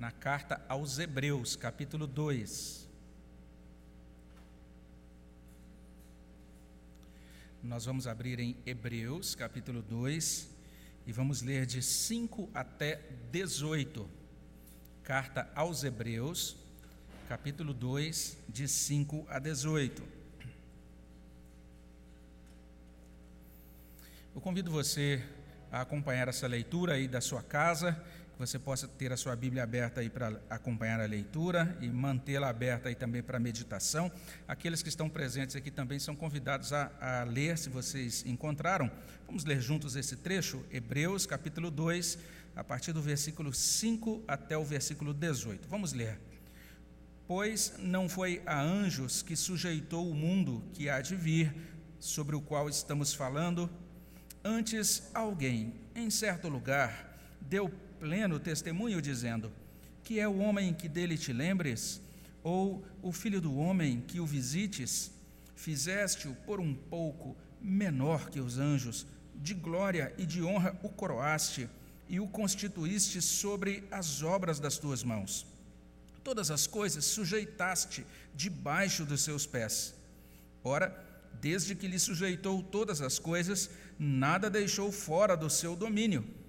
na carta aos Hebreus, capítulo 2. Nós vamos abrir em Hebreus, capítulo 2, e vamos ler de 5 até 18. Carta aos Hebreus, capítulo 2, de 5 a 18. Eu convido você a acompanhar essa leitura aí da sua casa você possa ter a sua Bíblia aberta aí para acompanhar a leitura e mantê-la aberta aí também para meditação. Aqueles que estão presentes aqui também são convidados a, a ler, se vocês encontraram. Vamos ler juntos esse trecho, Hebreus capítulo 2, a partir do versículo 5 até o versículo 18. Vamos ler. Pois não foi a anjos que sujeitou o mundo que há de vir, sobre o qual estamos falando, antes alguém, em certo lugar, deu pleno testemunho, dizendo: Que é o homem que dele te lembres, ou o filho do homem que o visites? Fizeste-o por um pouco menor que os anjos, de glória e de honra o coroaste e o constituíste sobre as obras das tuas mãos. Todas as coisas sujeitaste debaixo dos seus pés. Ora, desde que lhe sujeitou todas as coisas, nada deixou fora do seu domínio.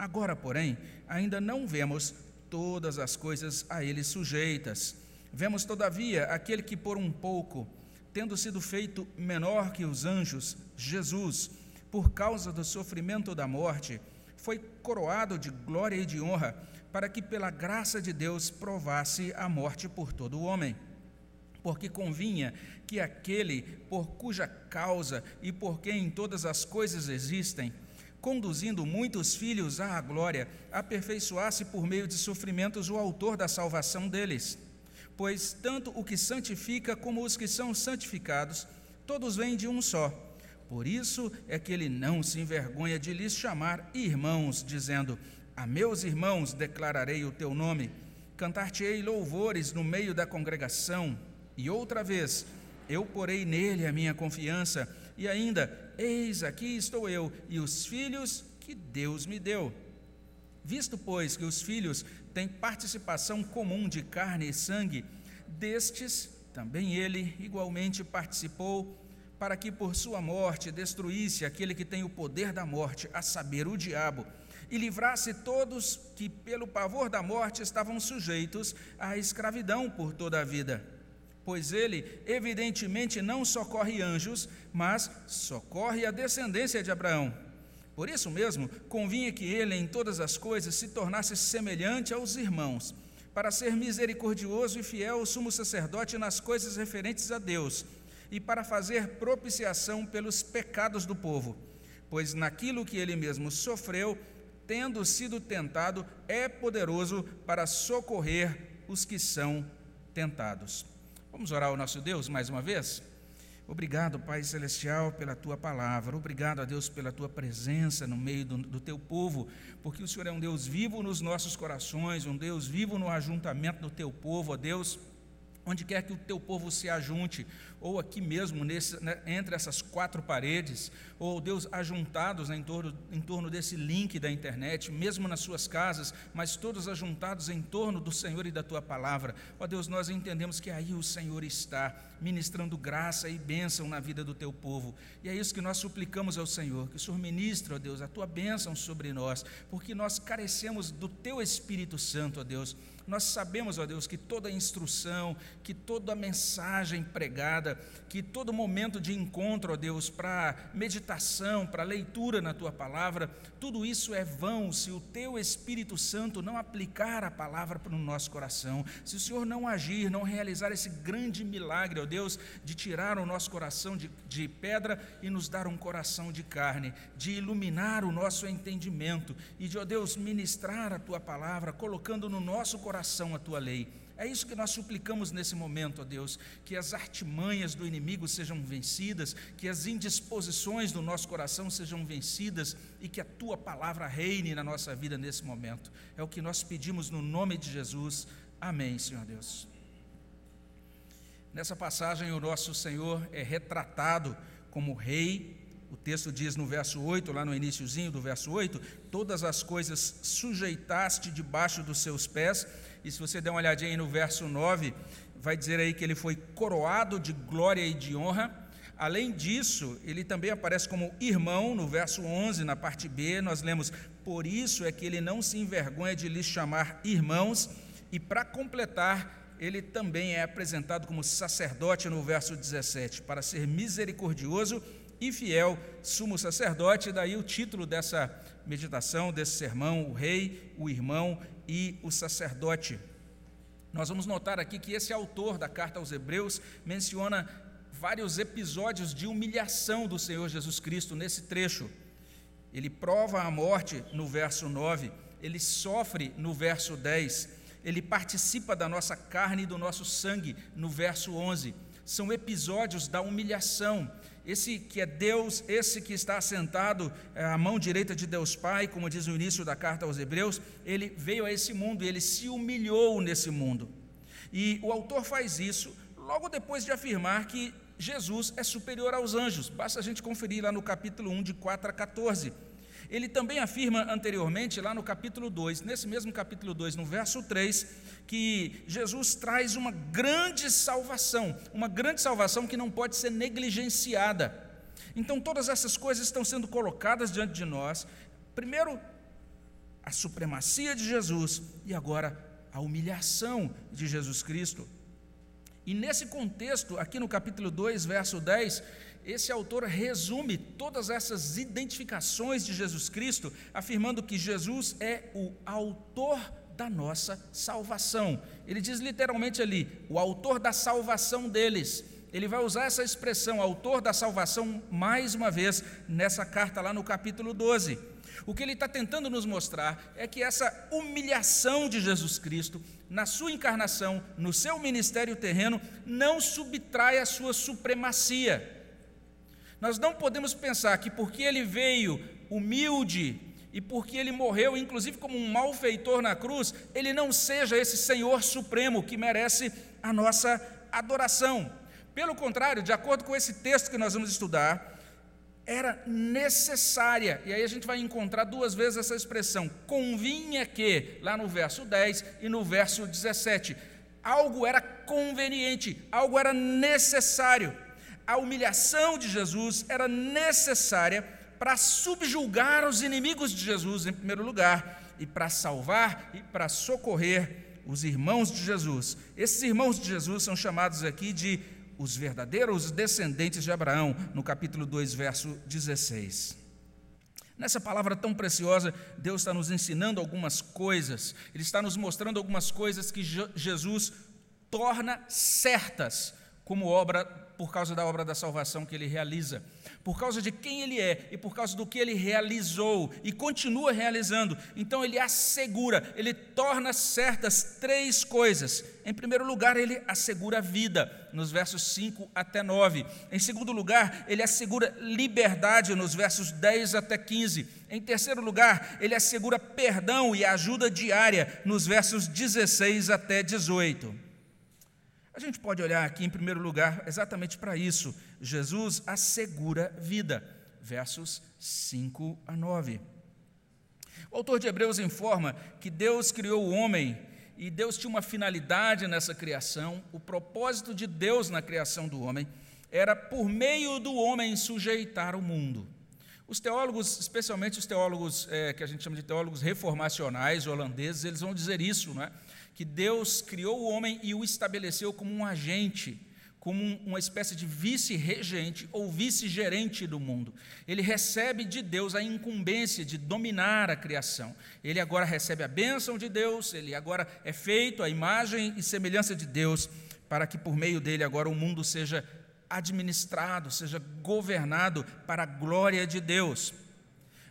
Agora, porém, ainda não vemos todas as coisas a ele sujeitas. Vemos, todavia, aquele que por um pouco, tendo sido feito menor que os anjos, Jesus, por causa do sofrimento da morte, foi coroado de glória e de honra, para que pela graça de Deus provasse a morte por todo o homem. Porque convinha que aquele por cuja causa e por quem todas as coisas existem, conduzindo muitos filhos à glória, aperfeiçoasse por meio de sofrimentos o autor da salvação deles. Pois tanto o que santifica como os que são santificados, todos vêm de um só. Por isso é que ele não se envergonha de lhes chamar irmãos, dizendo: A meus irmãos declararei o teu nome, cantar-te-ei louvores no meio da congregação. E outra vez, eu porei nele a minha confiança, e ainda Eis aqui estou eu e os filhos que Deus me deu. Visto, pois, que os filhos têm participação comum de carne e sangue, destes também ele igualmente participou, para que por sua morte destruísse aquele que tem o poder da morte, a saber, o diabo, e livrasse todos que, pelo pavor da morte, estavam sujeitos à escravidão por toda a vida pois ele, evidentemente, não socorre anjos, mas socorre a descendência de Abraão. Por isso mesmo, convinha que ele, em todas as coisas, se tornasse semelhante aos irmãos, para ser misericordioso e fiel sumo sacerdote nas coisas referentes a Deus, e para fazer propiciação pelos pecados do povo. Pois naquilo que ele mesmo sofreu, tendo sido tentado, é poderoso para socorrer os que são tentados. Vamos orar ao nosso Deus mais uma vez? Obrigado, Pai Celestial, pela tua palavra. Obrigado a Deus pela tua presença no meio do, do, teu povo, porque o Senhor é um Deus vivo nos nossos corações, um Deus vivo no ajuntamento do teu povo, ó Deus. Onde quer que o teu povo se ajunte, ou aqui mesmo, nesse, né, entre essas quatro paredes, ou Deus, ajuntados em torno, em torno desse link da internet, mesmo nas suas casas, mas todos ajuntados em torno do Senhor e da tua palavra. Ó Deus, nós entendemos que aí o Senhor está, ministrando graça e bênção na vida do teu povo. E é isso que nós suplicamos ao Senhor, que o Senhor ministre, ó Deus, a tua bênção sobre nós, porque nós carecemos do teu Espírito Santo, ó Deus. Nós sabemos, ó Deus, que toda instrução, que toda mensagem pregada, que todo momento de encontro, ó Deus, para meditação, para leitura na tua palavra, tudo isso é vão se o teu Espírito Santo não aplicar a palavra para o nosso coração, se o Senhor não agir, não realizar esse grande milagre, ó Deus, de tirar o nosso coração de, de pedra e nos dar um coração de carne, de iluminar o nosso entendimento e de, ó Deus, ministrar a tua palavra, colocando no nosso coração a tua lei. É isso que nós suplicamos nesse momento, ó Deus, que as artimanhas do inimigo sejam vencidas, que as indisposições do nosso coração sejam vencidas e que a tua palavra reine na nossa vida nesse momento. É o que nós pedimos no nome de Jesus. Amém, Senhor Deus. Nessa passagem, o nosso Senhor é retratado como rei O texto diz no verso 8, lá no iníciozinho do verso 8, todas as coisas sujeitaste debaixo dos seus pés. E se você der uma olhadinha aí no verso 9, vai dizer aí que ele foi coroado de glória e de honra. Além disso, ele também aparece como irmão, no verso 11, na parte B, nós lemos: Por isso é que ele não se envergonha de lhes chamar irmãos, e para completar, ele também é apresentado como sacerdote no verso 17, para ser misericordioso e fiel, sumo sacerdote, daí o título dessa meditação, desse sermão: o rei, o irmão e o sacerdote. Nós vamos notar aqui que esse autor da carta aos Hebreus menciona vários episódios de humilhação do Senhor Jesus Cristo nesse trecho. Ele prova a morte no verso 9, ele sofre no verso 10, ele participa da nossa carne e do nosso sangue no verso 11. São episódios da humilhação. Esse que é Deus, esse que está assentado é, à mão direita de Deus Pai, como diz o início da carta aos Hebreus, ele veio a esse mundo e ele se humilhou nesse mundo. E o autor faz isso logo depois de afirmar que Jesus é superior aos anjos. Basta a gente conferir lá no capítulo 1, de 4 a 14. Ele também afirma anteriormente, lá no capítulo 2, nesse mesmo capítulo 2, no verso 3, que Jesus traz uma grande salvação, uma grande salvação que não pode ser negligenciada. Então, todas essas coisas estão sendo colocadas diante de nós. Primeiro, a supremacia de Jesus e agora a humilhação de Jesus Cristo. E nesse contexto, aqui no capítulo 2, verso 10, esse autor resume todas essas identificações de Jesus Cristo, afirmando que Jesus é o autor da nossa salvação. Ele diz literalmente ali, o autor da salvação deles. Ele vai usar essa expressão, autor da salvação, mais uma vez, nessa carta lá no capítulo 12. O que ele está tentando nos mostrar é que essa humilhação de Jesus Cristo, na sua encarnação, no seu ministério terreno, não subtrai a sua supremacia. Nós não podemos pensar que porque ele veio humilde e porque ele morreu, inclusive como um malfeitor na cruz, ele não seja esse Senhor supremo que merece a nossa adoração. Pelo contrário, de acordo com esse texto que nós vamos estudar, era necessária, e aí a gente vai encontrar duas vezes essa expressão, convinha que, lá no verso 10 e no verso 17, algo era conveniente, algo era necessário. A humilhação de Jesus era necessária para subjugar os inimigos de Jesus, em primeiro lugar, e para salvar e para socorrer os irmãos de Jesus. Esses irmãos de Jesus são chamados aqui de os verdadeiros descendentes de Abraão, no capítulo 2, verso 16. Nessa palavra tão preciosa, Deus está nos ensinando algumas coisas, Ele está nos mostrando algumas coisas que Jesus torna certas como obra, por causa da obra da salvação que Ele realiza por causa de quem ele é e por causa do que ele realizou e continua realizando. Então ele assegura, ele torna certas três coisas. Em primeiro lugar, ele assegura a vida, nos versos 5 até 9. Em segundo lugar, ele assegura liberdade, nos versos 10 até 15. Em terceiro lugar, ele assegura perdão e ajuda diária, nos versos 16 até 18. A gente pode olhar aqui, em primeiro lugar, exatamente para isso. Jesus assegura vida. Versos 5 a 9. O autor de Hebreus informa que Deus criou o homem e Deus tinha uma finalidade nessa criação. O propósito de Deus na criação do homem era, por meio do homem, sujeitar o mundo. Os teólogos, especialmente os teólogos é, que a gente chama de teólogos reformacionais holandeses, eles vão dizer isso, não é? Que Deus criou o homem e o estabeleceu como um agente, como uma espécie de vice-regente ou vice-gerente do mundo. Ele recebe de Deus a incumbência de dominar a criação. Ele agora recebe a bênção de Deus, ele agora é feito a imagem e semelhança de Deus, para que por meio dele agora o mundo seja administrado, seja governado para a glória de Deus.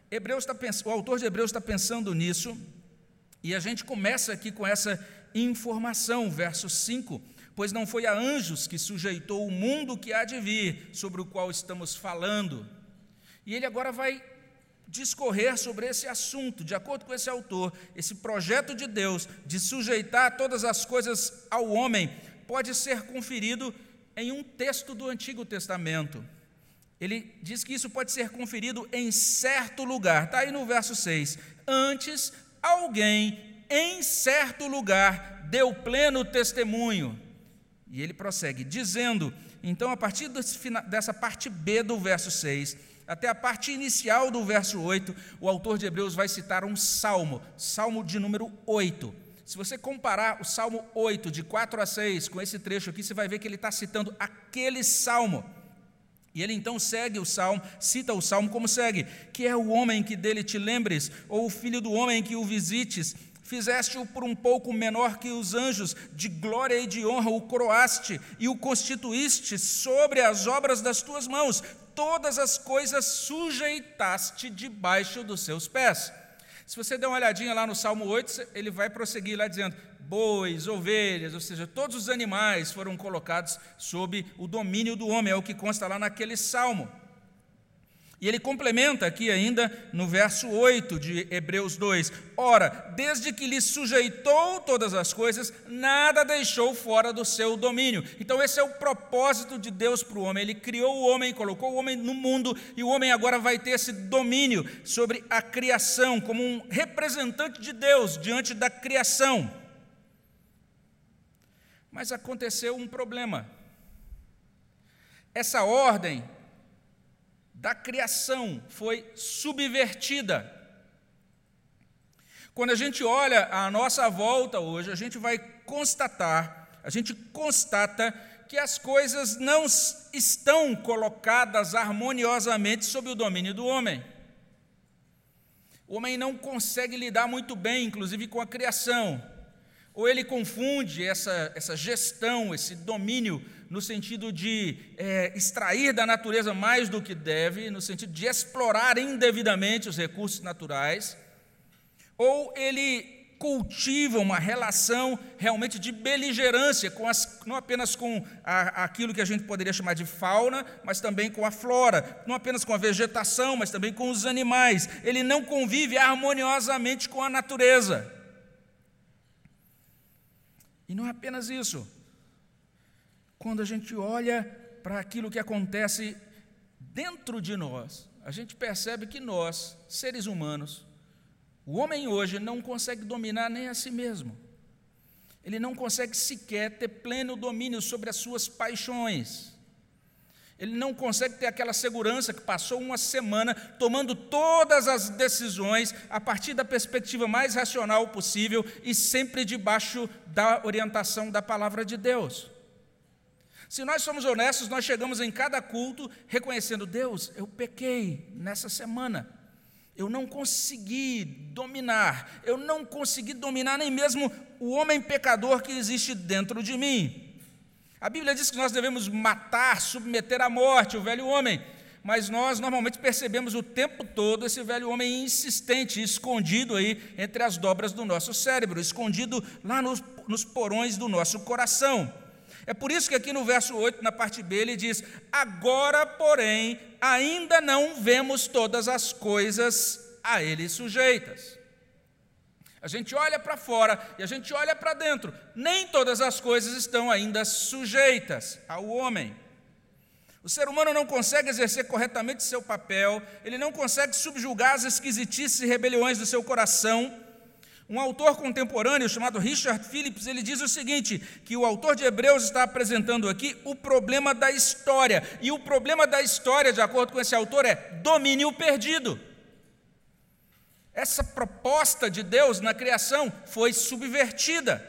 Hebreus está, o autor de Hebreus está pensando nisso e a gente começa aqui com essa informação, verso 5: Pois não foi a anjos que sujeitou o mundo que há de vir, sobre o qual estamos falando. E ele agora vai discorrer sobre esse assunto, de acordo com esse autor, esse projeto de Deus de sujeitar todas as coisas ao homem pode ser conferido em um texto do Antigo Testamento. Ele diz que isso pode ser conferido em certo lugar. Está aí no verso 6. Antes, alguém em certo lugar deu pleno testemunho. E ele prossegue, dizendo: então, a partir dessa parte B do verso 6, até a parte inicial do verso 8, o autor de Hebreus vai citar um salmo, salmo de número 8. Se você comparar o salmo 8, de 4 a 6, com esse trecho aqui, você vai ver que ele está citando aquele salmo. E ele então segue o salmo, cita o salmo como segue: Que é o homem que dele te lembres, ou o filho do homem que o visites. Fizeste-o por um pouco menor que os anjos, de glória e de honra o coroaste e o constituíste sobre as obras das tuas mãos. Todas as coisas sujeitaste debaixo dos seus pés. Se você der uma olhadinha lá no Salmo 8, ele vai prosseguir lá dizendo: bois, ovelhas, ou seja, todos os animais foram colocados sob o domínio do homem, é o que consta lá naquele salmo. E ele complementa aqui ainda no verso 8 de Hebreus 2: Ora, desde que lhe sujeitou todas as coisas, nada deixou fora do seu domínio. Então, esse é o propósito de Deus para o homem. Ele criou o homem, colocou o homem no mundo, e o homem agora vai ter esse domínio sobre a criação, como um representante de Deus diante da criação. Mas aconteceu um problema. Essa ordem da criação foi subvertida. Quando a gente olha à nossa volta hoje, a gente vai constatar, a gente constata que as coisas não estão colocadas harmoniosamente sob o domínio do homem. O homem não consegue lidar muito bem, inclusive, com a criação. Ou ele confunde essa, essa gestão, esse domínio no sentido de é, extrair da natureza mais do que deve, no sentido de explorar indevidamente os recursos naturais, ou ele cultiva uma relação realmente de beligerância, com as, não apenas com a, aquilo que a gente poderia chamar de fauna, mas também com a flora, não apenas com a vegetação, mas também com os animais. Ele não convive harmoniosamente com a natureza. E não é apenas isso quando a gente olha para aquilo que acontece dentro de nós, a gente percebe que nós, seres humanos, o homem hoje não consegue dominar nem a si mesmo. Ele não consegue sequer ter pleno domínio sobre as suas paixões. Ele não consegue ter aquela segurança que passou uma semana tomando todas as decisões a partir da perspectiva mais racional possível e sempre debaixo da orientação da palavra de Deus. Se nós somos honestos, nós chegamos em cada culto reconhecendo: Deus, eu pequei nessa semana. Eu não consegui dominar, eu não consegui dominar nem mesmo o homem pecador que existe dentro de mim. A Bíblia diz que nós devemos matar, submeter à morte o velho homem, mas nós normalmente percebemos o tempo todo esse velho homem insistente, escondido aí entre as dobras do nosso cérebro, escondido lá nos, nos porões do nosso coração. É por isso que aqui no verso 8, na parte B, ele diz: Agora, porém, ainda não vemos todas as coisas a ele sujeitas. A gente olha para fora e a gente olha para dentro, nem todas as coisas estão ainda sujeitas ao homem. O ser humano não consegue exercer corretamente seu papel, ele não consegue subjugar as esquisitices e rebeliões do seu coração um autor contemporâneo chamado Richard Phillips, ele diz o seguinte, que o autor de Hebreus está apresentando aqui o problema da história, e o problema da história, de acordo com esse autor, é domínio perdido. Essa proposta de Deus na criação foi subvertida.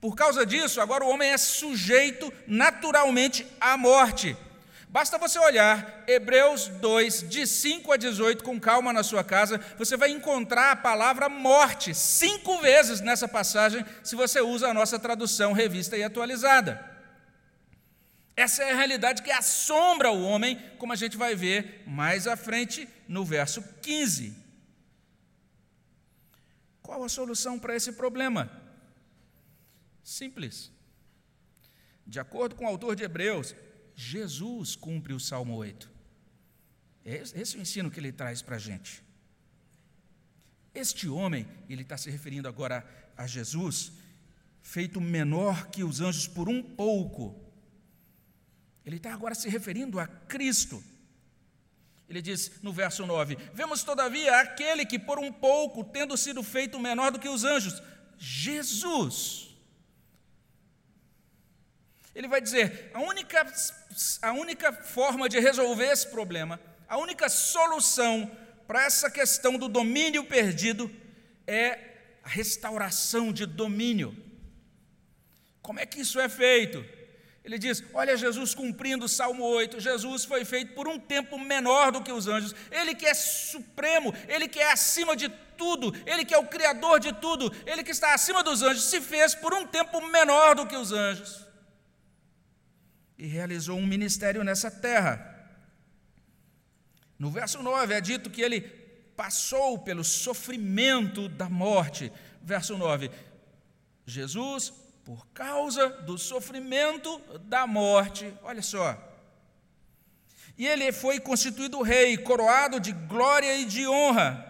Por causa disso, agora o homem é sujeito naturalmente à morte. Basta você olhar Hebreus 2, de 5 a 18, com calma na sua casa, você vai encontrar a palavra morte cinco vezes nessa passagem, se você usa a nossa tradução revista e atualizada. Essa é a realidade que assombra o homem, como a gente vai ver mais à frente no verso 15. Qual a solução para esse problema? Simples. De acordo com o autor de Hebreus, Jesus cumpre o Salmo 8. Esse é o ensino que ele traz para a gente. Este homem, ele está se referindo agora a Jesus, feito menor que os anjos por um pouco. Ele está agora se referindo a Cristo. Ele diz no verso 9: Vemos todavia aquele que por um pouco, tendo sido feito menor do que os anjos, Jesus. Ele vai dizer: a única, a única forma de resolver esse problema, a única solução para essa questão do domínio perdido é a restauração de domínio. Como é que isso é feito? Ele diz: Olha, Jesus cumprindo o Salmo 8, Jesus foi feito por um tempo menor do que os anjos, Ele que é supremo, Ele que é acima de tudo, Ele que é o Criador de tudo, Ele que está acima dos anjos, se fez por um tempo menor do que os anjos e realizou um ministério nessa terra. No verso 9 é dito que ele passou pelo sofrimento da morte. Verso 9: Jesus por causa do sofrimento da morte. Olha só. E ele foi constituído rei, coroado de glória e de honra.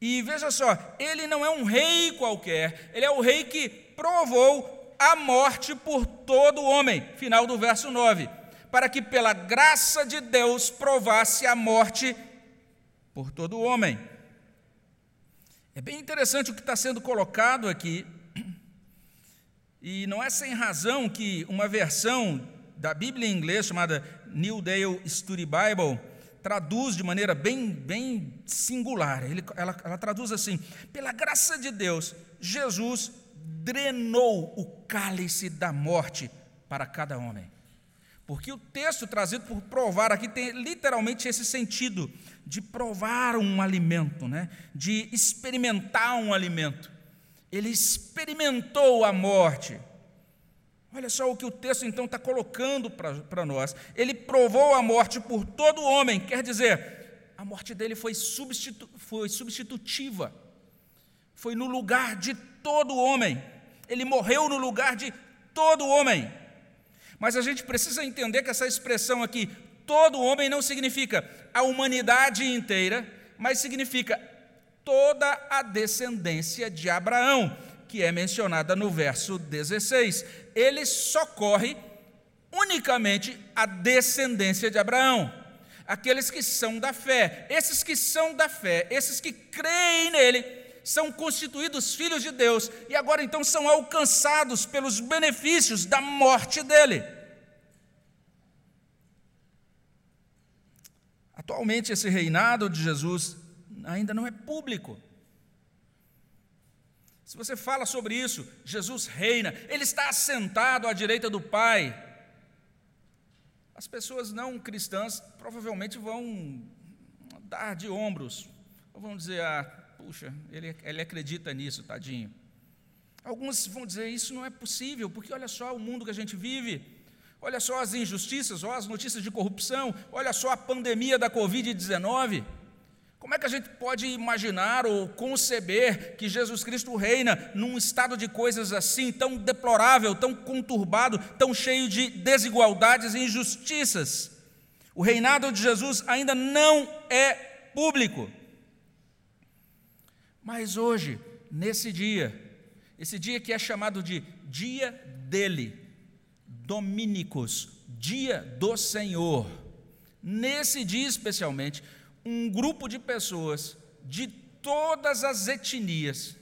E veja só, ele não é um rei qualquer, ele é o rei que provou a morte por todo homem. Final do verso 9. Para que pela graça de Deus provasse a morte por todo homem. É bem interessante o que está sendo colocado aqui, e não é sem razão que uma versão da Bíblia em inglês, chamada New Dale Study Bible, traduz de maneira bem, bem singular. Ele, ela, ela traduz assim: pela graça de Deus, Jesus drenou o cálice da morte para cada homem. Porque o texto trazido por provar aqui tem literalmente esse sentido de provar um alimento, né? de experimentar um alimento ele experimentou a morte. Olha só o que o texto então está colocando para nós. Ele provou a morte por todo homem, quer dizer, a morte dele foi, substitu, foi substitutiva, foi no lugar de todo homem. Ele morreu no lugar de todo homem. Mas a gente precisa entender que essa expressão aqui, todo homem, não significa a humanidade inteira, mas significa toda a descendência de Abraão, que é mencionada no verso 16. Ele socorre unicamente a descendência de Abraão, aqueles que são da fé. Esses que são da fé, esses que creem nele, são constituídos filhos de Deus e agora então são alcançados pelos benefícios da morte dele. Atualmente, esse reinado de Jesus ainda não é público. Se você fala sobre isso, Jesus reina, ele está assentado à direita do Pai. As pessoas não cristãs provavelmente vão dar de ombros, vão dizer: ah, puxa, ele, ele acredita nisso, tadinho. Alguns vão dizer: isso não é possível, porque olha só o mundo que a gente vive, olha só as injustiças, olha as notícias de corrupção, olha só a pandemia da Covid-19. Como é que a gente pode imaginar ou conceber que Jesus Cristo reina num estado de coisas assim, tão deplorável, tão conturbado, tão cheio de desigualdades e injustiças? O reinado de Jesus ainda não é público. Mas hoje, nesse dia, esse dia que é chamado de Dia dele, Domínicos, Dia do Senhor, nesse dia especialmente, um grupo de pessoas de todas as etnias,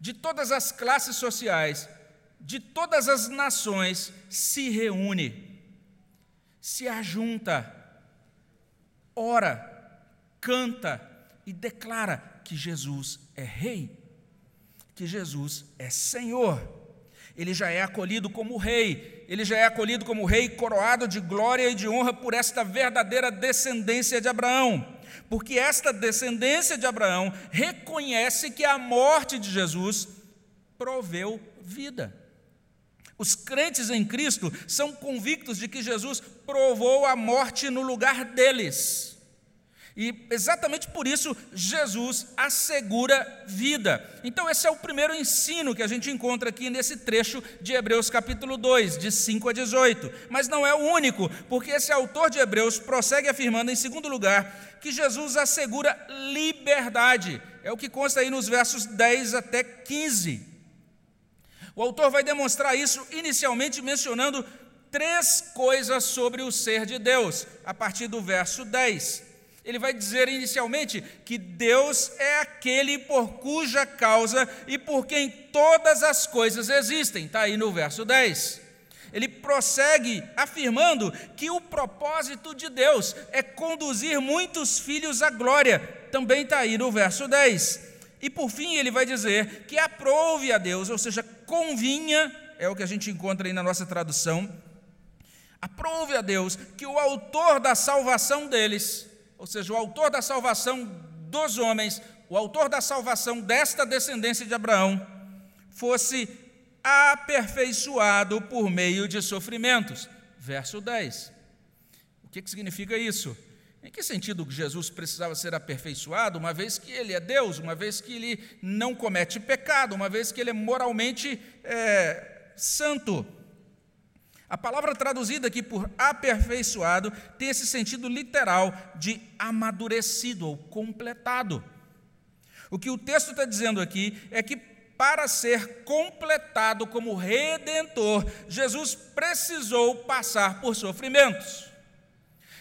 de todas as classes sociais, de todas as nações se reúne, se ajunta, ora, canta e declara que Jesus é Rei, que Jesus é Senhor ele já é acolhido como rei, ele já é acolhido como rei coroado de glória e de honra por esta verdadeira descendência de Abraão. Porque esta descendência de Abraão reconhece que a morte de Jesus proveu vida. Os crentes em Cristo são convictos de que Jesus provou a morte no lugar deles. E exatamente por isso Jesus assegura vida. Então, esse é o primeiro ensino que a gente encontra aqui nesse trecho de Hebreus, capítulo 2, de 5 a 18. Mas não é o único, porque esse autor de Hebreus prossegue afirmando, em segundo lugar, que Jesus assegura liberdade. É o que consta aí nos versos 10 até 15. O autor vai demonstrar isso inicialmente mencionando três coisas sobre o ser de Deus, a partir do verso 10. Ele vai dizer inicialmente que Deus é aquele por cuja causa e por quem todas as coisas existem, está aí no verso 10. Ele prossegue afirmando que o propósito de Deus é conduzir muitos filhos à glória, também está aí no verso 10. E por fim ele vai dizer que aprove a Deus, ou seja, convinha, é o que a gente encontra aí na nossa tradução, aprove a Deus que o autor da salvação deles, ou seja, o autor da salvação dos homens, o autor da salvação desta descendência de Abraão, fosse aperfeiçoado por meio de sofrimentos. Verso 10. O que, que significa isso? Em que sentido Jesus precisava ser aperfeiçoado, uma vez que ele é Deus, uma vez que ele não comete pecado, uma vez que ele é moralmente é, santo? A palavra traduzida aqui por aperfeiçoado tem esse sentido literal de amadurecido ou completado. O que o texto está dizendo aqui é que para ser completado como redentor, Jesus precisou passar por sofrimentos.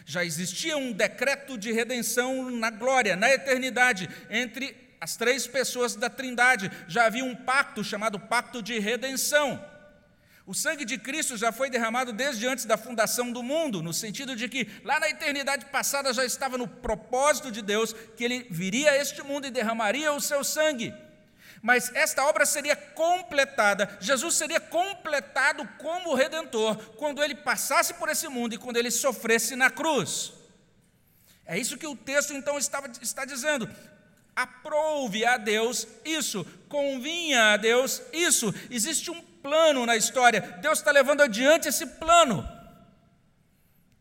Já existia um decreto de redenção na glória, na eternidade, entre as três pessoas da Trindade. Já havia um pacto chamado Pacto de Redenção. O sangue de Cristo já foi derramado desde antes da fundação do mundo, no sentido de que lá na eternidade passada já estava no propósito de Deus que ele viria a este mundo e derramaria o seu sangue. Mas esta obra seria completada, Jesus seria completado como redentor quando ele passasse por esse mundo e quando ele sofresse na cruz. É isso que o texto então estava, está dizendo. Aprove a Deus isso, convinha a Deus isso. Existe um plano na história. Deus está levando adiante esse plano.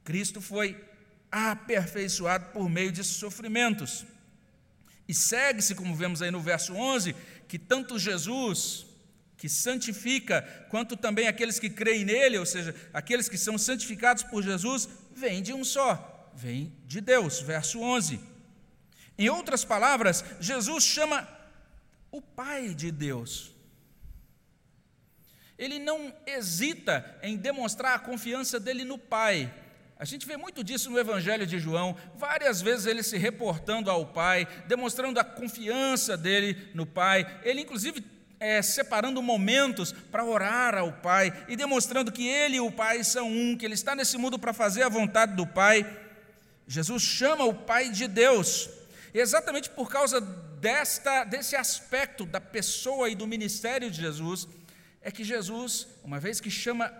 Cristo foi aperfeiçoado por meio de sofrimentos. E segue-se, como vemos aí no verso 11, que tanto Jesus, que santifica, quanto também aqueles que creem nele, ou seja, aqueles que são santificados por Jesus, vêm de um só, vêm de Deus. Verso 11. Em outras palavras, Jesus chama o Pai de Deus ele não hesita em demonstrar a confiança dele no Pai. A gente vê muito disso no Evangelho de João, várias vezes ele se reportando ao Pai, demonstrando a confiança dele no Pai. Ele, inclusive, é, separando momentos para orar ao Pai e demonstrando que ele e o Pai são um, que ele está nesse mundo para fazer a vontade do Pai. Jesus chama o Pai de Deus. E exatamente por causa desta, desse aspecto da pessoa e do ministério de Jesus, é que Jesus, uma vez que chama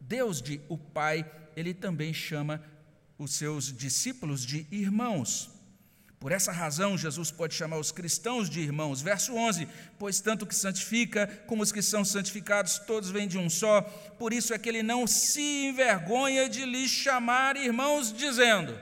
Deus de o Pai, ele também chama os seus discípulos de irmãos. Por essa razão, Jesus pode chamar os cristãos de irmãos. Verso 11: Pois tanto que santifica, como os que são santificados, todos vêm de um só. Por isso é que ele não se envergonha de lhes chamar irmãos, dizendo: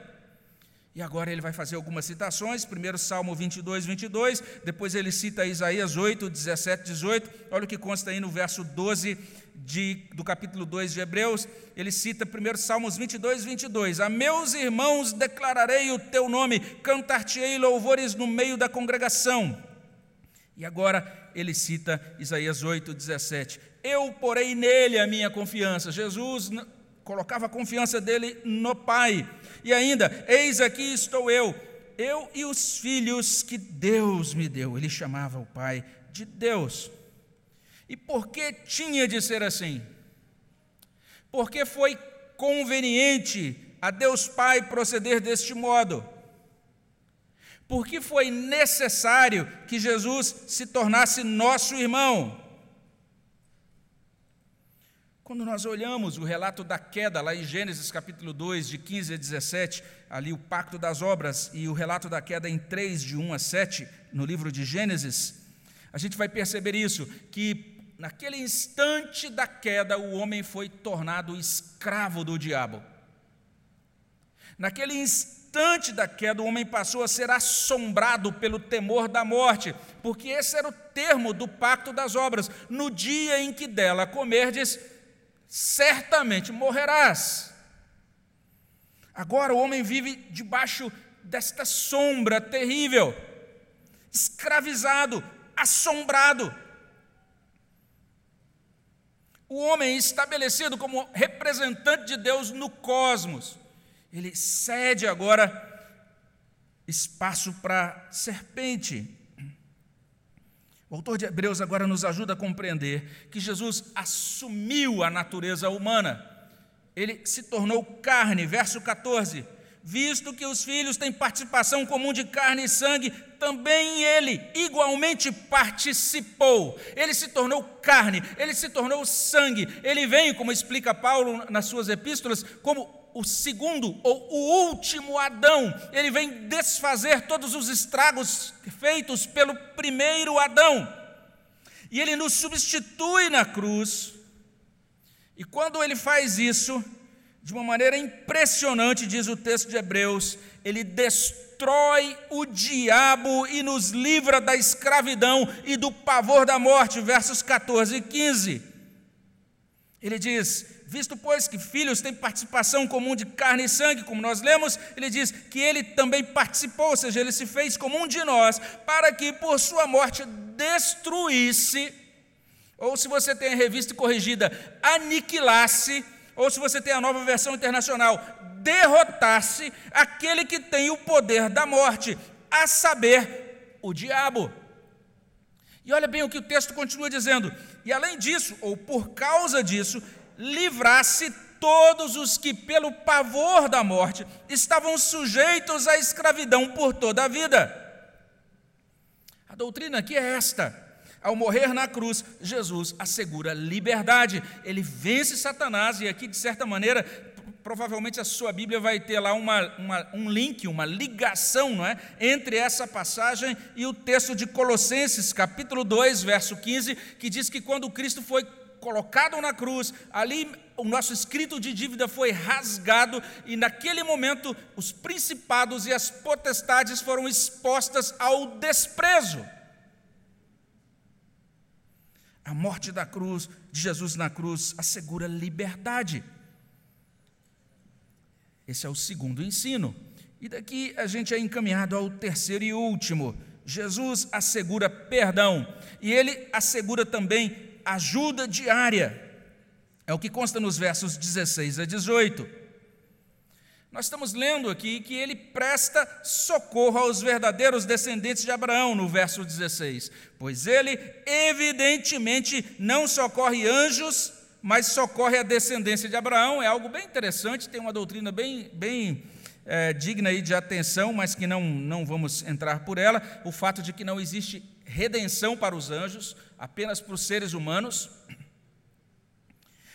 e agora ele vai fazer algumas citações, primeiro Salmo 22, 22, depois ele cita Isaías 8, 17, 18, olha o que consta aí no verso 12 de, do capítulo 2 de Hebreus, ele cita primeiro Salmos 22, 22, a meus irmãos declararei o teu nome, cantar-te-ei louvores no meio da congregação. E agora ele cita Isaías 8, 17, eu porei nele a minha confiança, Jesus colocava a confiança dele no Pai, e ainda, eis aqui estou eu, eu e os filhos que Deus me deu. Ele chamava o Pai de Deus. E por que tinha de ser assim? Porque foi conveniente a Deus Pai proceder deste modo. Porque foi necessário que Jesus se tornasse nosso irmão. Quando nós olhamos o relato da queda, lá em Gênesis capítulo 2, de 15 a 17, ali o pacto das obras, e o relato da queda em 3, de 1 a 7, no livro de Gênesis, a gente vai perceber isso, que naquele instante da queda, o homem foi tornado escravo do diabo. Naquele instante da queda, o homem passou a ser assombrado pelo temor da morte, porque esse era o termo do pacto das obras. No dia em que dela comerdes, certamente morrerás. Agora o homem vive debaixo desta sombra terrível, escravizado, assombrado. o homem estabelecido como representante de Deus no cosmos, ele cede agora espaço para serpente. O autor de Hebreus agora nos ajuda a compreender que Jesus assumiu a natureza humana. Ele se tornou carne, verso 14 visto que os filhos têm participação comum de carne e sangue, também ele igualmente participou. Ele se tornou carne, ele se tornou sangue. Ele vem, como explica Paulo nas suas epístolas, como o segundo ou o último Adão. Ele vem desfazer todos os estragos feitos pelo primeiro Adão. E ele nos substitui na cruz. E quando ele faz isso, de uma maneira impressionante, diz o texto de Hebreus, ele destrói o diabo e nos livra da escravidão e do pavor da morte, versos 14 e 15. Ele diz: Visto, pois, que filhos têm participação comum de carne e sangue, como nós lemos, ele diz que ele também participou, ou seja, ele se fez comum de nós, para que por sua morte destruísse, ou se você tem a revista corrigida, aniquilasse ou se você tem a nova versão internacional, derrotasse aquele que tem o poder da morte, a saber, o diabo. E olha bem o que o texto continua dizendo: e além disso, ou por causa disso, livrasse todos os que, pelo pavor da morte, estavam sujeitos à escravidão por toda a vida. A doutrina aqui é esta. Ao morrer na cruz, Jesus assegura liberdade. Ele vence Satanás, e aqui, de certa maneira, provavelmente a sua Bíblia vai ter lá uma, uma, um link, uma ligação não é? entre essa passagem e o texto de Colossenses, capítulo 2, verso 15, que diz que quando Cristo foi colocado na cruz, ali o nosso escrito de dívida foi rasgado, e naquele momento os principados e as potestades foram expostas ao desprezo. A morte da cruz, de Jesus na cruz, assegura liberdade. Esse é o segundo ensino. E daqui a gente é encaminhado ao terceiro e último. Jesus assegura perdão e ele assegura também ajuda diária. É o que consta nos versos 16 a 18. Nós estamos lendo aqui que ele presta socorro aos verdadeiros descendentes de Abraão, no verso 16. Pois ele, evidentemente, não socorre anjos, mas socorre a descendência de Abraão. É algo bem interessante, tem uma doutrina bem, bem é, digna aí de atenção, mas que não, não vamos entrar por ela. O fato de que não existe redenção para os anjos, apenas para os seres humanos.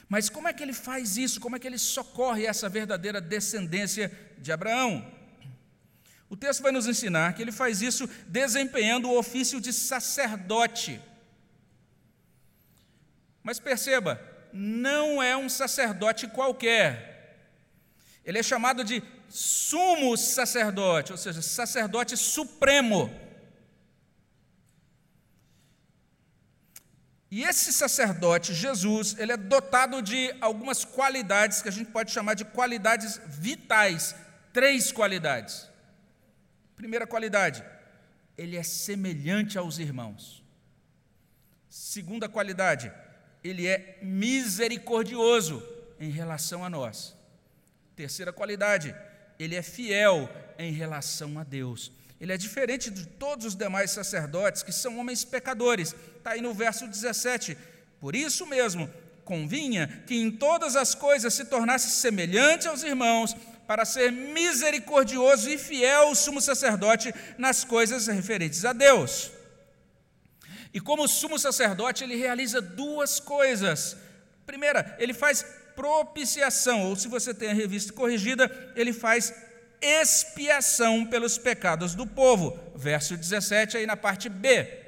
Mas como é que ele faz isso? Como é que ele socorre essa verdadeira descendência de Abraão? O texto vai nos ensinar que ele faz isso desempenhando o ofício de sacerdote. Mas perceba, não é um sacerdote qualquer. Ele é chamado de sumo sacerdote, ou seja, sacerdote supremo. E esse sacerdote, Jesus, ele é dotado de algumas qualidades que a gente pode chamar de qualidades vitais. Três qualidades. Primeira qualidade, ele é semelhante aos irmãos. Segunda qualidade, ele é misericordioso em relação a nós. Terceira qualidade, ele é fiel em relação a Deus. Ele é diferente de todos os demais sacerdotes, que são homens pecadores. Está aí no verso 17. Por isso mesmo, convinha que em todas as coisas se tornasse semelhante aos irmãos, para ser misericordioso e fiel o sumo sacerdote nas coisas referentes a Deus. E como sumo sacerdote, ele realiza duas coisas. Primeira, ele faz propiciação, ou se você tem a revista corrigida, ele faz expiação pelos pecados do povo. Verso 17, aí na parte B.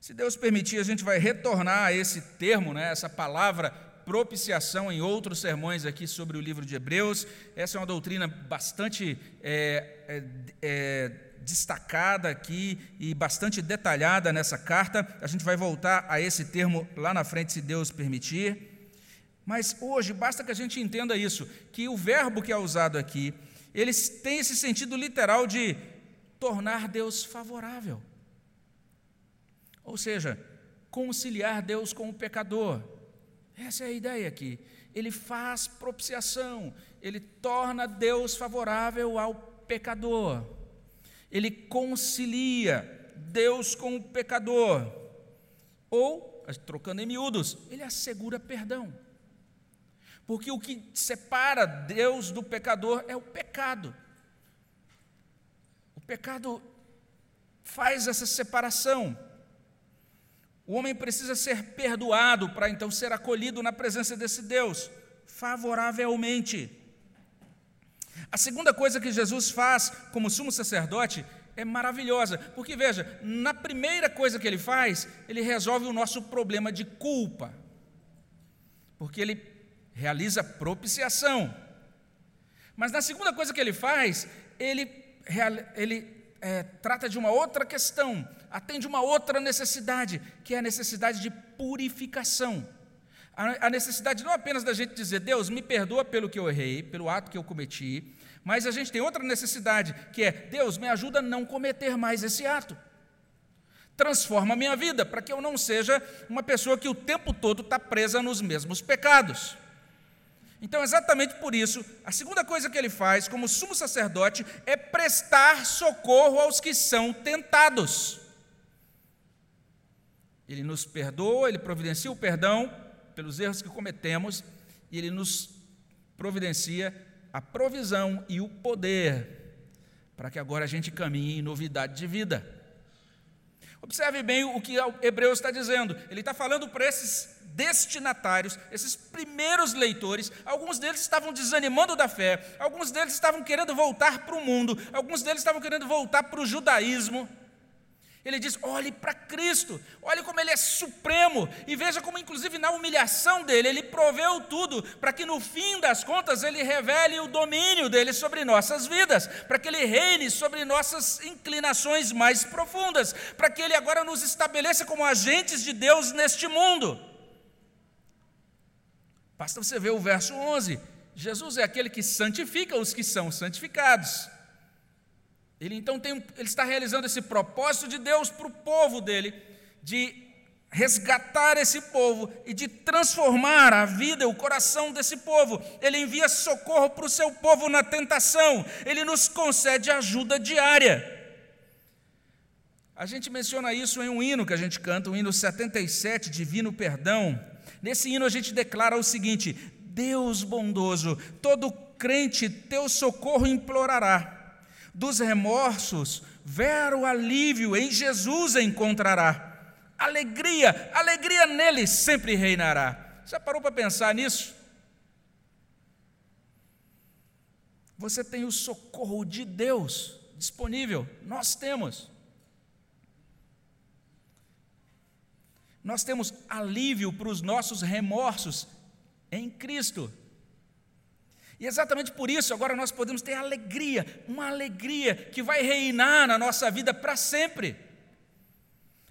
Se Deus permitir, a gente vai retornar a esse termo, né, essa palavra propiciação em outros sermões aqui sobre o livro de Hebreus. Essa é uma doutrina bastante é, é, é, destacada aqui e bastante detalhada nessa carta. A gente vai voltar a esse termo lá na frente, se Deus permitir. Mas hoje basta que a gente entenda isso, que o verbo que é usado aqui, ele tem esse sentido literal de tornar Deus favorável. Ou seja, conciliar Deus com o pecador. Essa é a ideia aqui. Ele faz propiciação, ele torna Deus favorável ao pecador. Ele concilia Deus com o pecador. Ou, trocando em miúdos, ele assegura perdão. Porque o que separa Deus do pecador é o pecado. O pecado faz essa separação. O homem precisa ser perdoado para então ser acolhido na presença desse Deus, favoravelmente. A segunda coisa que Jesus faz como sumo sacerdote é maravilhosa, porque veja, na primeira coisa que ele faz, ele resolve o nosso problema de culpa, porque ele realiza propiciação. Mas na segunda coisa que ele faz, ele, ele é, trata de uma outra questão, atende uma outra necessidade, que é a necessidade de purificação. A, a necessidade não apenas da gente dizer, Deus, me perdoa pelo que eu errei, pelo ato que eu cometi, mas a gente tem outra necessidade, que é, Deus, me ajuda a não cometer mais esse ato. Transforma a minha vida, para que eu não seja uma pessoa que o tempo todo está presa nos mesmos pecados. Então, exatamente por isso, a segunda coisa que ele faz como sumo sacerdote é prestar socorro aos que são tentados. Ele nos perdoa, ele providencia o perdão pelos erros que cometemos e ele nos providencia a provisão e o poder para que agora a gente caminhe em novidade de vida. Observe bem o que Hebreus está dizendo. Ele está falando para esses destinatários, esses primeiros leitores, alguns deles estavam desanimando da fé, alguns deles estavam querendo voltar para o mundo, alguns deles estavam querendo voltar para o judaísmo. Ele diz: olhe para Cristo, olhe como Ele é supremo, e veja como, inclusive, na humilhação dele, Ele proveu tudo, para que no fim das contas Ele revele o domínio dele sobre nossas vidas, para que Ele reine sobre nossas inclinações mais profundas, para que Ele agora nos estabeleça como agentes de Deus neste mundo. Basta você ver o verso 11: Jesus é aquele que santifica os que são santificados. Ele então tem, ele está realizando esse propósito de Deus para o povo dele, de resgatar esse povo e de transformar a vida, o coração desse povo. Ele envia socorro para o seu povo na tentação, ele nos concede ajuda diária. A gente menciona isso em um hino que a gente canta, o hino 77, Divino Perdão. Nesse hino a gente declara o seguinte: Deus bondoso, todo crente teu socorro implorará dos remorsos, vero alívio em Jesus encontrará. Alegria, alegria nele sempre reinará. Já parou para pensar nisso? Você tem o socorro de Deus disponível, nós temos. Nós temos alívio para os nossos remorsos em Cristo. E exatamente por isso agora nós podemos ter alegria, uma alegria que vai reinar na nossa vida para sempre.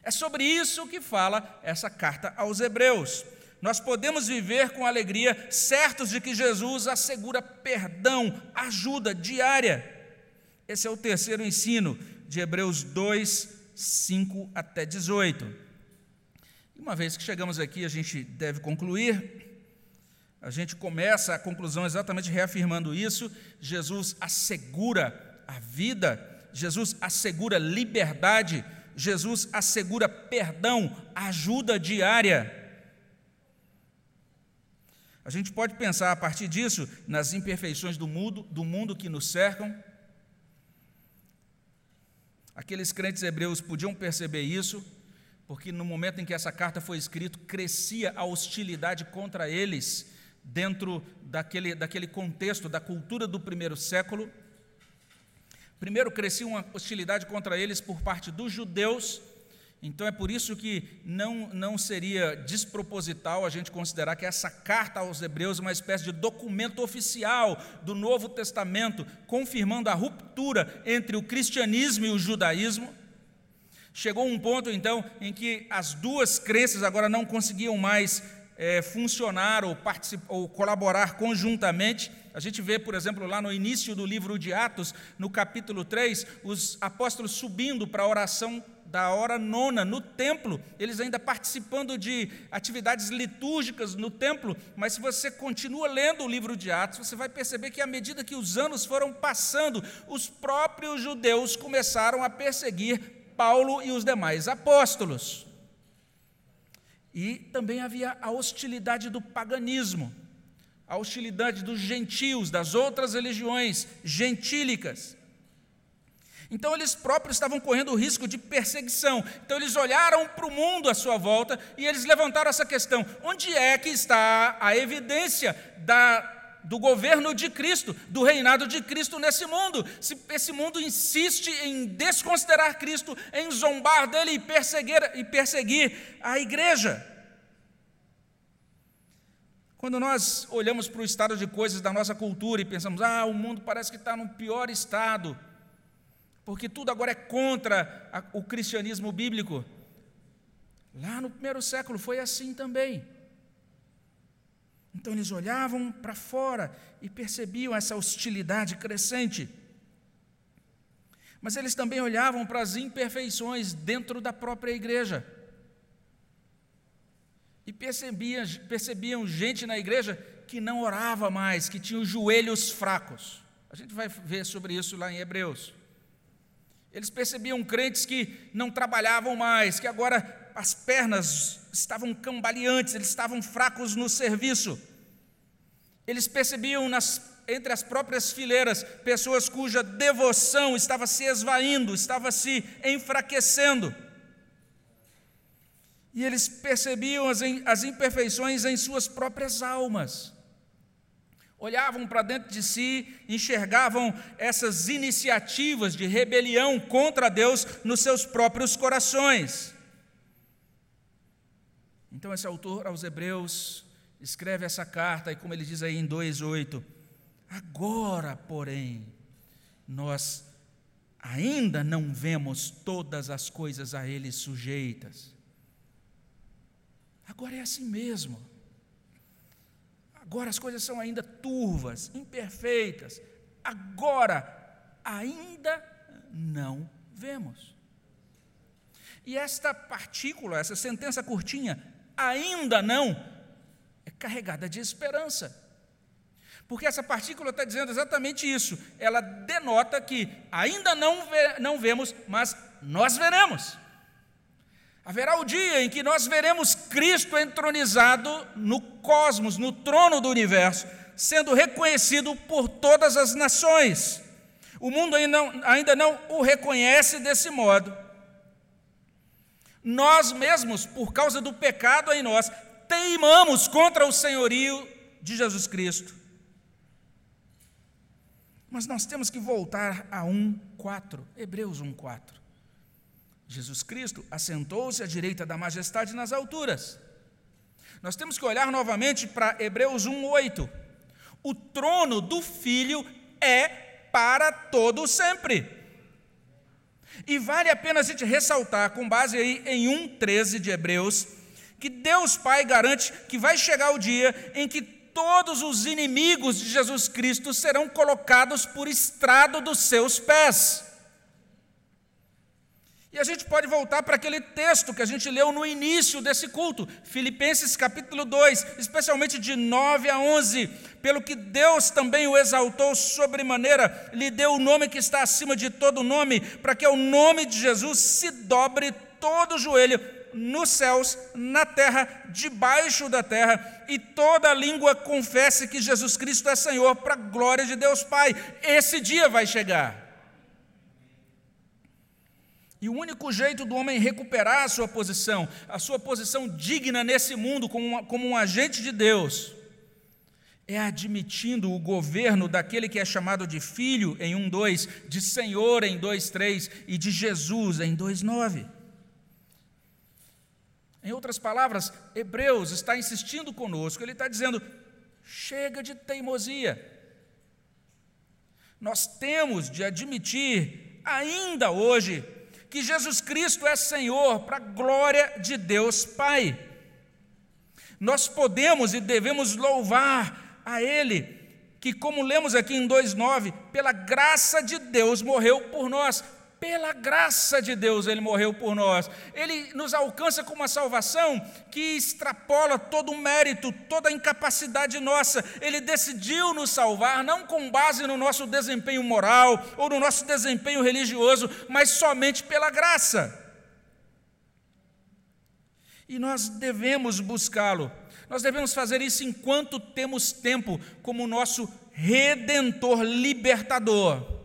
É sobre isso que fala essa carta aos Hebreus. Nós podemos viver com alegria, certos de que Jesus assegura perdão, ajuda diária. Esse é o terceiro ensino de Hebreus 2, 5 até 18. E uma vez que chegamos aqui, a gente deve concluir. A gente começa a conclusão exatamente reafirmando isso. Jesus assegura a vida, Jesus assegura liberdade, Jesus assegura perdão, ajuda diária. A gente pode pensar a partir disso nas imperfeições do mundo, do mundo que nos cercam. Aqueles crentes hebreus podiam perceber isso, porque no momento em que essa carta foi escrita, crescia a hostilidade contra eles dentro daquele, daquele contexto da cultura do primeiro século. Primeiro, crescia uma hostilidade contra eles por parte dos judeus, então é por isso que não, não seria desproposital a gente considerar que essa carta aos Hebreus é uma espécie de documento oficial do Novo Testamento, confirmando a ruptura entre o cristianismo e o judaísmo. Chegou um ponto, então, em que as duas crenças agora não conseguiam mais é, funcionar ou, ou colaborar conjuntamente. A gente vê, por exemplo, lá no início do livro de Atos, no capítulo 3, os apóstolos subindo para a oração da hora nona no templo, eles ainda participando de atividades litúrgicas no templo, mas se você continua lendo o livro de Atos, você vai perceber que à medida que os anos foram passando, os próprios judeus começaram a perseguir Paulo e os demais apóstolos. E também havia a hostilidade do paganismo, a hostilidade dos gentios, das outras religiões gentílicas. Então eles próprios estavam correndo o risco de perseguição. Então eles olharam para o mundo à sua volta e eles levantaram essa questão: onde é que está a evidência da, do governo de Cristo, do reinado de Cristo nesse mundo? Se esse mundo insiste em desconsiderar Cristo, em zombar dele e perseguir, e perseguir a igreja. Quando nós olhamos para o estado de coisas da nossa cultura e pensamos, ah, o mundo parece que está no pior estado porque tudo agora é contra o cristianismo bíblico. Lá no primeiro século foi assim também. Então eles olhavam para fora e percebiam essa hostilidade crescente. Mas eles também olhavam para as imperfeições dentro da própria igreja. E percebiam, percebiam gente na igreja que não orava mais, que tinha os joelhos fracos. A gente vai ver sobre isso lá em Hebreus. Eles percebiam crentes que não trabalhavam mais, que agora as pernas estavam cambaleantes, eles estavam fracos no serviço. Eles percebiam nas, entre as próprias fileiras pessoas cuja devoção estava se esvaindo, estava se enfraquecendo. E eles percebiam as, as imperfeições em suas próprias almas olhavam para dentro de si, enxergavam essas iniciativas de rebelião contra Deus nos seus próprios corações. Então, esse autor aos Hebreus escreve essa carta, e como ele diz aí em 2,8: Agora, porém, nós ainda não vemos todas as coisas a ele sujeitas. Agora é assim mesmo. Agora as coisas são ainda turvas, imperfeitas. Agora ainda não vemos. E esta partícula, essa sentença curtinha, ainda não, é carregada de esperança. Porque essa partícula está dizendo exatamente isso. Ela denota que ainda não, ve não vemos, mas nós veremos. Haverá o dia em que nós veremos Cristo entronizado no cosmos, no trono do universo, sendo reconhecido por todas as nações. O mundo ainda não, ainda não o reconhece desse modo. Nós mesmos, por causa do pecado em nós, teimamos contra o senhorio de Jesus Cristo. Mas nós temos que voltar a 1:4, Hebreus 1:4. Jesus Cristo assentou-se à direita da majestade nas alturas. Nós temos que olhar novamente para Hebreus 1:8. O trono do Filho é para todo sempre. E vale a pena a gente ressaltar, com base aí em 1:13 de Hebreus, que Deus Pai garante que vai chegar o dia em que todos os inimigos de Jesus Cristo serão colocados por estrado dos seus pés. E a gente pode voltar para aquele texto que a gente leu no início desse culto, Filipenses capítulo 2, especialmente de 9 a 11. Pelo que Deus também o exaltou sobremaneira, lhe deu o nome que está acima de todo nome, para que o nome de Jesus se dobre todo o joelho nos céus, na terra, debaixo da terra, e toda língua confesse que Jesus Cristo é Senhor, para a glória de Deus Pai. Esse dia vai chegar. E o único jeito do homem recuperar a sua posição, a sua posição digna nesse mundo como, uma, como um agente de Deus, é admitindo o governo daquele que é chamado de filho em 1:2, de Senhor em 2:3 e de Jesus em 2:9. Em outras palavras, Hebreus está insistindo conosco, ele está dizendo: chega de teimosia. Nós temos de admitir, ainda hoje, que Jesus Cristo é Senhor, para a glória de Deus Pai. Nós podemos e devemos louvar a Ele, que, como lemos aqui em 2,9, pela graça de Deus morreu por nós, pela graça de Deus ele morreu por nós. Ele nos alcança com uma salvação que extrapola todo o mérito, toda a incapacidade nossa. Ele decidiu nos salvar não com base no nosso desempenho moral ou no nosso desempenho religioso, mas somente pela graça. E nós devemos buscá-lo. Nós devemos fazer isso enquanto temos tempo, como nosso redentor libertador.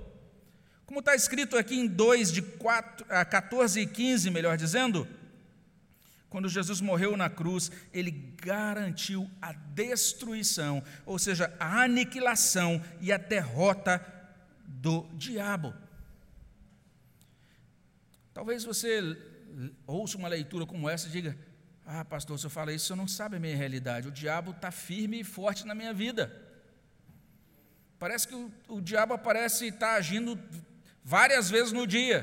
Como está escrito aqui em 2, de 4, 14 e 15, melhor dizendo, quando Jesus morreu na cruz, ele garantiu a destruição, ou seja, a aniquilação e a derrota do diabo. Talvez você ouça uma leitura como essa e diga: Ah, pastor, se eu falo isso, você não sabe a minha realidade. O diabo está firme e forte na minha vida. Parece que o, o diabo aparece e está agindo várias vezes no dia.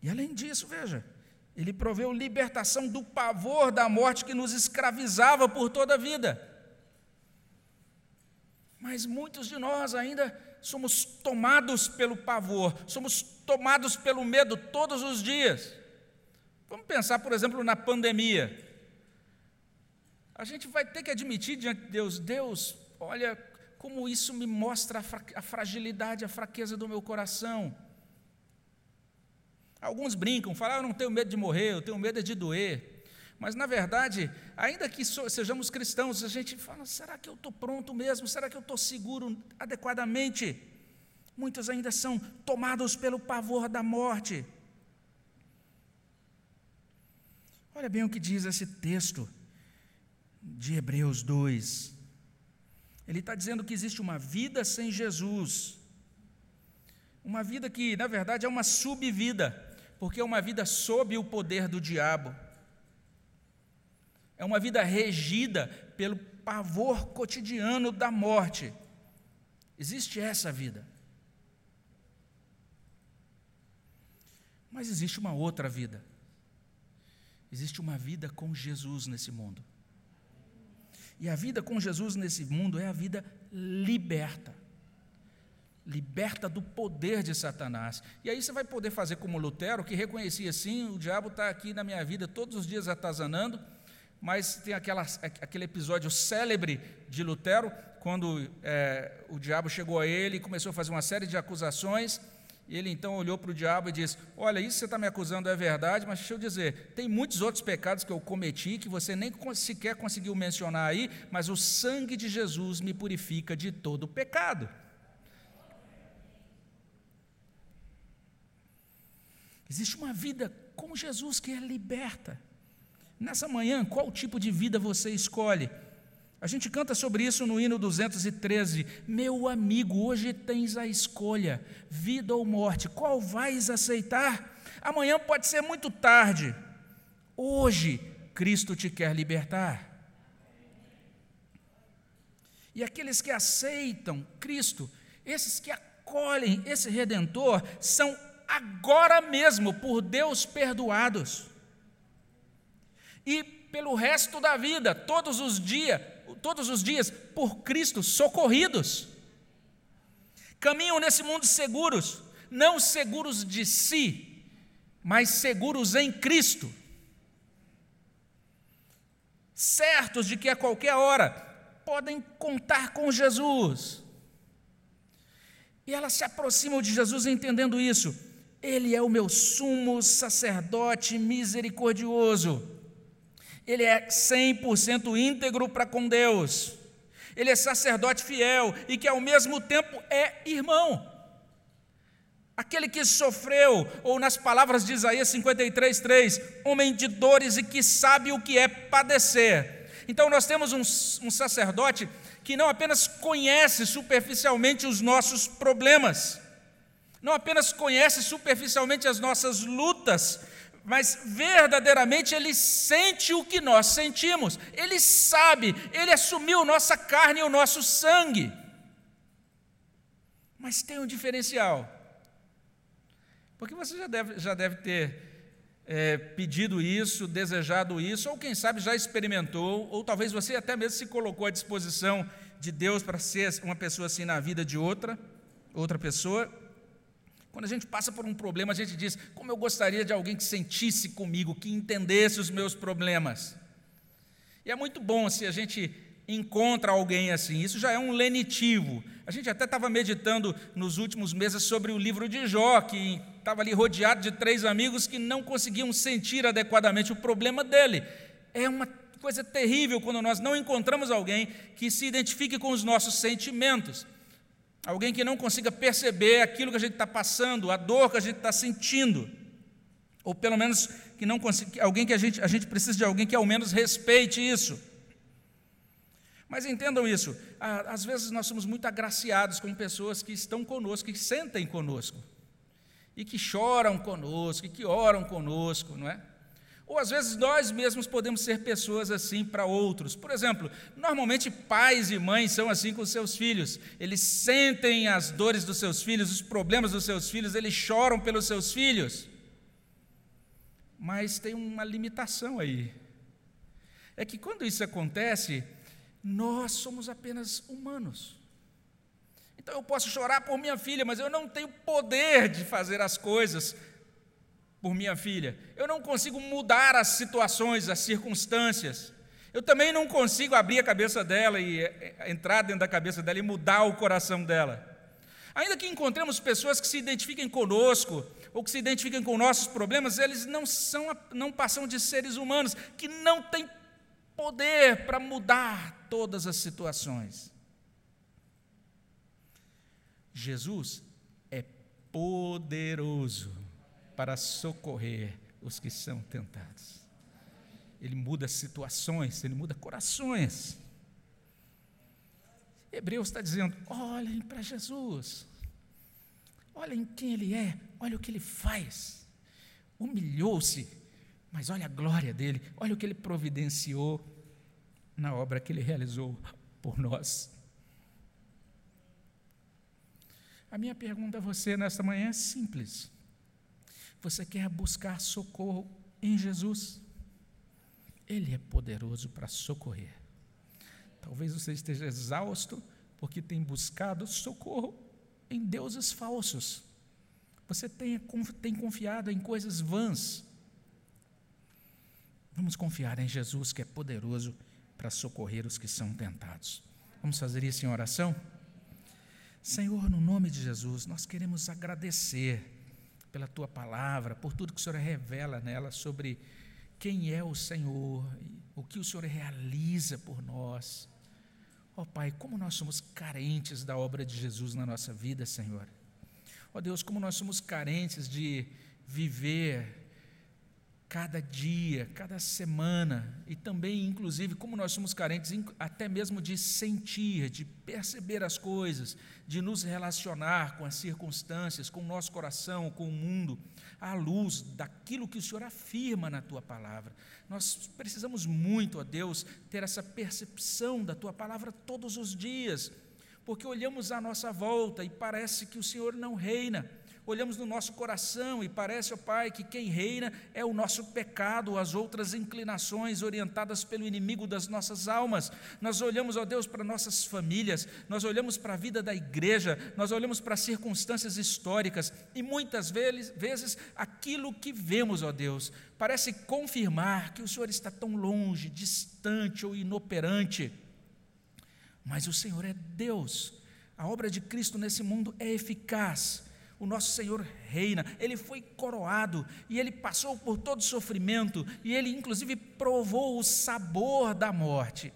E além disso, veja, ele proveu libertação do pavor da morte que nos escravizava por toda a vida. Mas muitos de nós ainda somos tomados pelo pavor, somos tomados pelo medo todos os dias. Vamos pensar, por exemplo, na pandemia. A gente vai ter que admitir diante de Deus: Deus, Olha como isso me mostra a fragilidade, a fraqueza do meu coração. Alguns brincam, falam, ah, eu não tenho medo de morrer, eu tenho medo de doer. Mas, na verdade, ainda que sejamos cristãos, a gente fala: será que eu estou pronto mesmo? Será que eu estou seguro adequadamente? Muitos ainda são tomados pelo pavor da morte. Olha bem o que diz esse texto de Hebreus 2. Ele está dizendo que existe uma vida sem Jesus. Uma vida que, na verdade, é uma subvida, porque é uma vida sob o poder do diabo. É uma vida regida pelo pavor cotidiano da morte. Existe essa vida. Mas existe uma outra vida. Existe uma vida com Jesus nesse mundo. E a vida com Jesus nesse mundo é a vida liberta. Liberta do poder de Satanás. E aí você vai poder fazer como Lutero, que reconhecia assim: o diabo está aqui na minha vida todos os dias atazanando, mas tem aquela, aquele episódio célebre de Lutero, quando é, o diabo chegou a ele e começou a fazer uma série de acusações e ele então olhou para o diabo e disse: Olha, isso que você está me acusando é verdade, mas deixa eu dizer, tem muitos outros pecados que eu cometi que você nem sequer conseguiu mencionar aí, mas o sangue de Jesus me purifica de todo pecado. Existe uma vida com Jesus que é liberta. Nessa manhã, qual tipo de vida você escolhe? A gente canta sobre isso no hino 213. Meu amigo, hoje tens a escolha: vida ou morte, qual vais aceitar? Amanhã pode ser muito tarde. Hoje, Cristo te quer libertar. E aqueles que aceitam Cristo, esses que acolhem esse redentor, são agora mesmo por Deus perdoados. E pelo resto da vida, todos os dias, todos os dias por Cristo socorridos. Caminham nesse mundo seguros, não seguros de si, mas seguros em Cristo. Certos de que a qualquer hora podem contar com Jesus. E elas se aproximam de Jesus entendendo isso. Ele é o meu sumo sacerdote misericordioso ele é 100% íntegro para com Deus. Ele é sacerdote fiel e que ao mesmo tempo é irmão. Aquele que sofreu, ou nas palavras de Isaías 53, 3, homem de dores e que sabe o que é padecer. Então nós temos um, um sacerdote que não apenas conhece superficialmente os nossos problemas, não apenas conhece superficialmente as nossas lutas, mas verdadeiramente ele sente o que nós sentimos, ele sabe, ele assumiu nossa carne e o nosso sangue. Mas tem um diferencial, porque você já deve, já deve ter é, pedido isso, desejado isso, ou quem sabe já experimentou, ou talvez você até mesmo se colocou à disposição de Deus para ser uma pessoa assim na vida de outra, outra pessoa. Quando a gente passa por um problema, a gente diz: como eu gostaria de alguém que sentisse comigo, que entendesse os meus problemas. E é muito bom se a gente encontra alguém assim, isso já é um lenitivo. A gente até estava meditando nos últimos meses sobre o livro de Jó, que estava ali rodeado de três amigos que não conseguiam sentir adequadamente o problema dele. É uma coisa terrível quando nós não encontramos alguém que se identifique com os nossos sentimentos. Alguém que não consiga perceber aquilo que a gente está passando, a dor que a gente está sentindo. Ou pelo menos que não consiga, alguém que a gente, a gente precisa de alguém que ao menos respeite isso. Mas entendam isso, às vezes nós somos muito agraciados com pessoas que estão conosco, que sentem conosco, e que choram conosco, e que oram conosco, não é? Ou às vezes nós mesmos podemos ser pessoas assim para outros. Por exemplo, normalmente pais e mães são assim com seus filhos. Eles sentem as dores dos seus filhos, os problemas dos seus filhos, eles choram pelos seus filhos. Mas tem uma limitação aí. É que quando isso acontece, nós somos apenas humanos. Então eu posso chorar por minha filha, mas eu não tenho poder de fazer as coisas por minha filha. Eu não consigo mudar as situações, as circunstâncias. Eu também não consigo abrir a cabeça dela e eh, eh, entrar dentro da cabeça dela e mudar o coração dela. Ainda que encontremos pessoas que se identifiquem conosco ou que se identifiquem com nossos problemas, eles não são não passam de seres humanos que não têm poder para mudar todas as situações. Jesus é poderoso para socorrer os que são tentados. Ele muda situações, ele muda corações. Hebreus está dizendo: olhem para Jesus, olhem quem Ele é, olha o que Ele faz. Humilhou-se, mas olha a glória dele, olha o que Ele providenciou na obra que Ele realizou por nós. A minha pergunta a você nesta manhã é simples. Você quer buscar socorro em Jesus? Ele é poderoso para socorrer. Talvez você esteja exausto porque tem buscado socorro em deuses falsos. Você tem confiado em coisas vãs. Vamos confiar em Jesus que é poderoso para socorrer os que são tentados. Vamos fazer isso em oração? Senhor, no nome de Jesus, nós queremos agradecer pela tua palavra, por tudo que o Senhor revela nela sobre quem é o Senhor, o que o Senhor realiza por nós. Ó oh, Pai, como nós somos carentes da obra de Jesus na nossa vida, Senhor. Ó oh, Deus, como nós somos carentes de viver cada dia, cada semana, e também, inclusive, como nós somos carentes até mesmo de sentir, de perceber as coisas, de nos relacionar com as circunstâncias, com o nosso coração, com o mundo, à luz daquilo que o Senhor afirma na tua palavra. Nós precisamos muito, ó Deus, ter essa percepção da tua palavra todos os dias, porque olhamos à nossa volta e parece que o Senhor não reina olhamos no nosso coração e parece, ó Pai, que quem reina é o nosso pecado, as outras inclinações orientadas pelo inimigo das nossas almas. Nós olhamos, ó Deus, para nossas famílias, nós olhamos para a vida da igreja, nós olhamos para circunstâncias históricas e muitas vezes, aquilo que vemos, ó Deus, parece confirmar que o Senhor está tão longe, distante ou inoperante. Mas o Senhor é Deus. A obra de Cristo nesse mundo é eficaz o nosso Senhor reina, ele foi coroado e ele passou por todo sofrimento e ele, inclusive, provou o sabor da morte,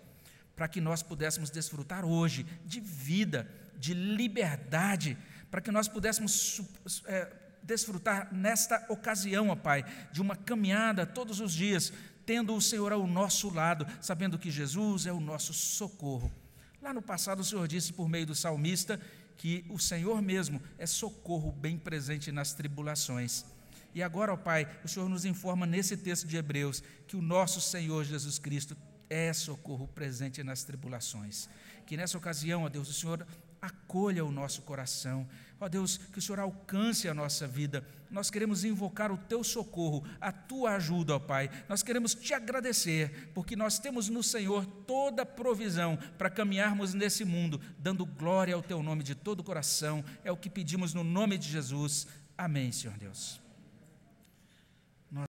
para que nós pudéssemos desfrutar hoje de vida, de liberdade, para que nós pudéssemos é, desfrutar nesta ocasião, ó Pai, de uma caminhada todos os dias, tendo o Senhor ao nosso lado, sabendo que Jesus é o nosso socorro. Lá no passado, o Senhor disse por meio do salmista que o Senhor mesmo é socorro bem presente nas tribulações. E agora, ó Pai, o Senhor nos informa nesse texto de Hebreus que o nosso Senhor Jesus Cristo é socorro presente nas tribulações. Que nessa ocasião, ó Deus, o Senhor acolha o nosso coração. Ó Deus, que o Senhor alcance a nossa vida. Nós queremos invocar o teu socorro, a tua ajuda, ó Pai. Nós queremos te agradecer, porque nós temos no Senhor toda a provisão para caminharmos nesse mundo, dando glória ao teu nome de todo o coração. É o que pedimos no nome de Jesus. Amém, Senhor Deus.